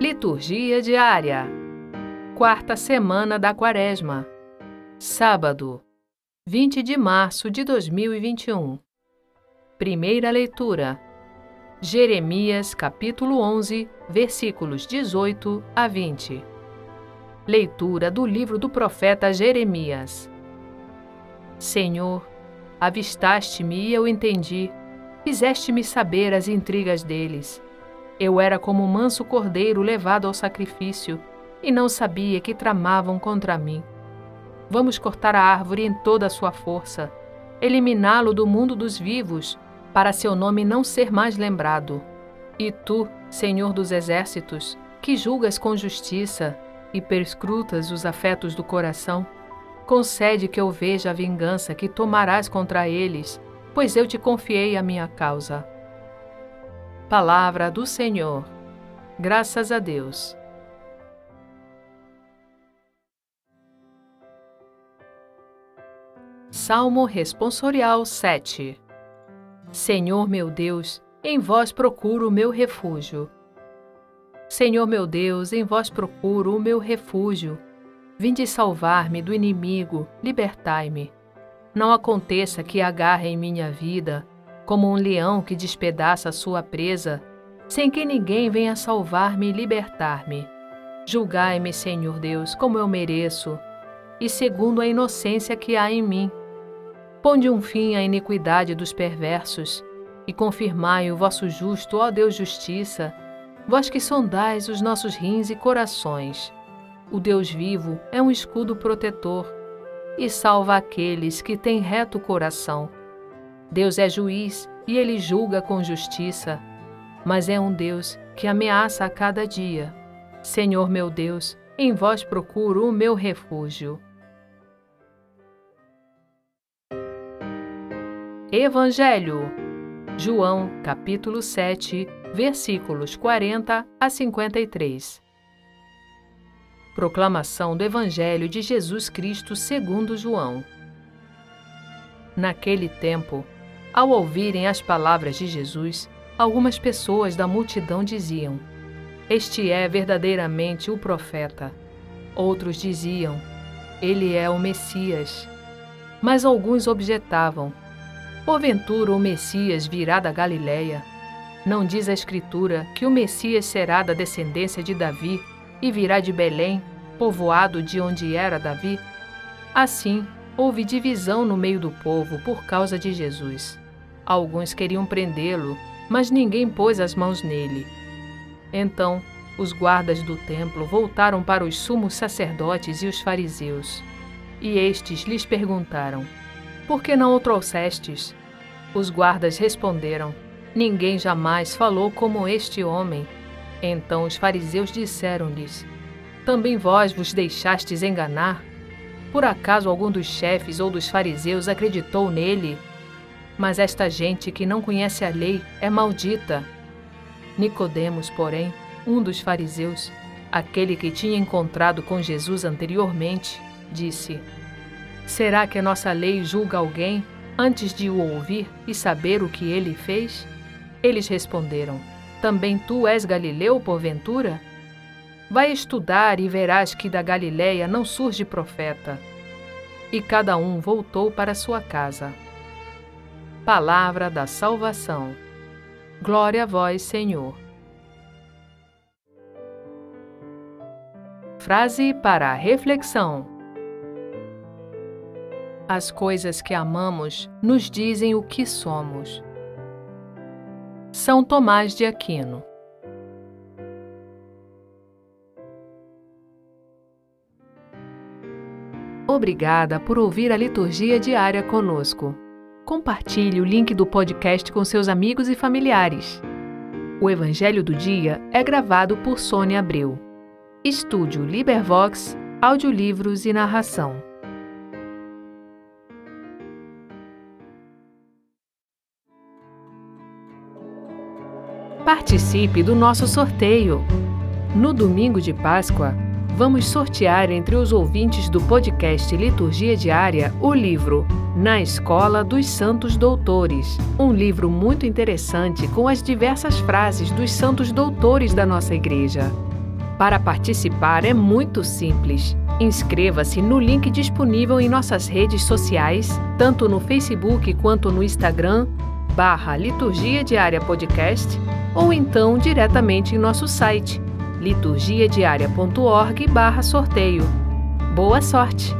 Liturgia diária. Quarta semana da Quaresma. Sábado, 20 de março de 2021. Primeira leitura. Jeremias, capítulo 11, versículos 18 a 20. Leitura do livro do profeta Jeremias. Senhor, avistaste-me e eu entendi, fizeste-me saber as intrigas deles. Eu era como um manso cordeiro levado ao sacrifício e não sabia que tramavam contra mim. Vamos cortar a árvore em toda a sua força, eliminá-lo do mundo dos vivos, para seu nome não ser mais lembrado. E tu, Senhor dos exércitos, que julgas com justiça e perscrutas os afetos do coração, concede que eu veja a vingança que tomarás contra eles, pois eu te confiei a minha causa. Palavra do Senhor. Graças a Deus. Salmo Responsorial 7 Senhor meu Deus, em vós procuro o meu refúgio. Senhor meu Deus, em vós procuro o meu refúgio. Vinde salvar-me do inimigo, libertai-me. Não aconteça que agarre em minha vida como um leão que despedaça sua presa, sem que ninguém venha salvar-me e libertar-me. Julgai-me, Senhor Deus, como eu mereço, e segundo a inocência que há em mim. Ponde um fim à iniquidade dos perversos, e confirmai o vosso justo, ó Deus justiça, vós que sondais os nossos rins e corações. O Deus vivo é um escudo protetor, e salva aqueles que têm reto coração. Deus é juiz e ele julga com justiça, mas é um Deus que ameaça a cada dia. Senhor meu Deus, em vós procuro o meu refúgio. Evangelho João, capítulo 7, versículos 40 a 53. Proclamação do Evangelho de Jesus Cristo segundo João. Naquele tempo, ao ouvirem as palavras de Jesus, algumas pessoas da multidão diziam: Este é verdadeiramente o profeta. Outros diziam: Ele é o Messias. Mas alguns objetavam: Porventura o Messias virá da Galiléia? Não diz a Escritura que o Messias será da descendência de Davi e virá de Belém, povoado de onde era Davi? Assim, houve divisão no meio do povo por causa de Jesus. Alguns queriam prendê-lo, mas ninguém pôs as mãos nele. Então, os guardas do templo voltaram para os sumos sacerdotes e os fariseus. E estes lhes perguntaram: Por que não o trouxestes? Os guardas responderam: Ninguém jamais falou como este homem. Então os fariseus disseram-lhes: Também vós vos deixastes enganar? Por acaso algum dos chefes ou dos fariseus acreditou nele? Mas esta gente que não conhece a lei é maldita. Nicodemos, porém, um dos fariseus, aquele que tinha encontrado com Jesus anteriormente, disse: Será que a nossa lei julga alguém antes de o ouvir e saber o que ele fez? Eles responderam: Também tu és Galileu, porventura? Vai estudar e verás que da Galiléia não surge profeta. E cada um voltou para sua casa. Palavra da salvação. Glória a vós, Senhor. Frase para a reflexão: As coisas que amamos nos dizem o que somos. São Tomás de Aquino. Obrigada por ouvir a liturgia diária conosco. Compartilhe o link do podcast com seus amigos e familiares. O Evangelho do Dia é gravado por Sônia Abreu. Estúdio Libervox, audiolivros e narração. Participe do nosso sorteio. No domingo de Páscoa, vamos sortear entre os ouvintes do podcast Liturgia Diária o livro Na Escola dos Santos Doutores, um livro muito interessante com as diversas frases dos santos doutores da nossa igreja. Para participar é muito simples. Inscreva-se no link disponível em nossas redes sociais, tanto no Facebook quanto no Instagram, barra Liturgia Diária Podcast, ou então diretamente em nosso site, liturgiadiaria.org barra sorteio. Boa sorte!